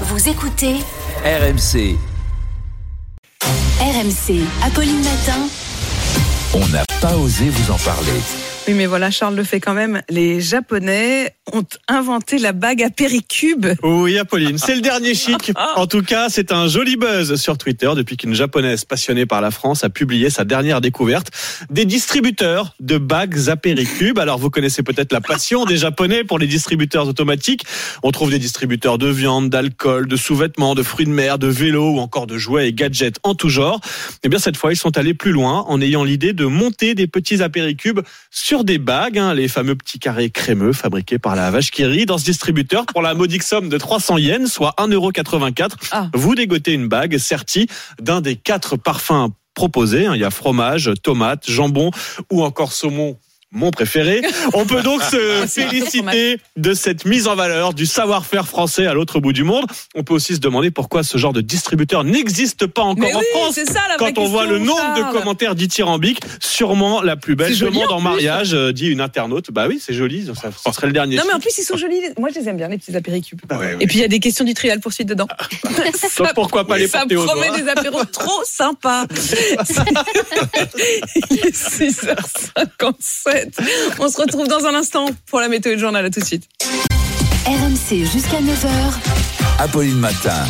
Vous écoutez RMC, RMC. Apolline Matin. on n'a pas osé vous en parler. Oui, mais voilà, Charles le fait quand même. Les Japonais ont inventé la bague à péricube. Oui, Apolline, c'est le dernier chic. En tout cas, c'est un joli buzz sur Twitter depuis qu'une japonaise passionnée par la France a publié sa dernière découverte des distributeurs de bagues à péricube. Alors, vous connaissez peut-être la passion des Japonais pour les distributeurs automatiques. On trouve des distributeurs de viande, d'alcool, de sous-vêtements, de fruits de mer, de vélos ou encore de jouets et gadgets en tout genre. Eh bien, cette fois, ils sont allés plus loin en ayant l'idée de monter des petits apéricubes sur des bagues, hein, les fameux petits carrés crémeux fabriqués par la vache qui rit dans ce distributeur pour la modique somme de 300 yens, soit 1,84€. Ah. Vous dégotez une bague sertie d'un des quatre parfums proposés. hein. Il y a fromage, tomate, jambon ou encore saumon mon préféré. On peut donc se féliciter de cette mise en valeur du savoir-faire français à l'autre bout du monde. On peut aussi se demander pourquoi ce genre de distributeur n'existe pas encore en France. Quand on voit le nombre de commentaires dithyrambiques, sûrement la plus belle demande en, en mariage, euh, dit une internaute. Bah oui, c'est joli, ça, serait le dernier. Non, mais en plus, ils sont jolis. Moi, je les aime bien, les petits apéricubes. Et puis, il y a des questions du trial poursuite dedans. pourquoi pas les Ça promet des apéros trop sympas. 6h57. On se retrouve dans un instant pour la météo de journal. À tout de suite. RMC jusqu'à 9h. Apolline Matin.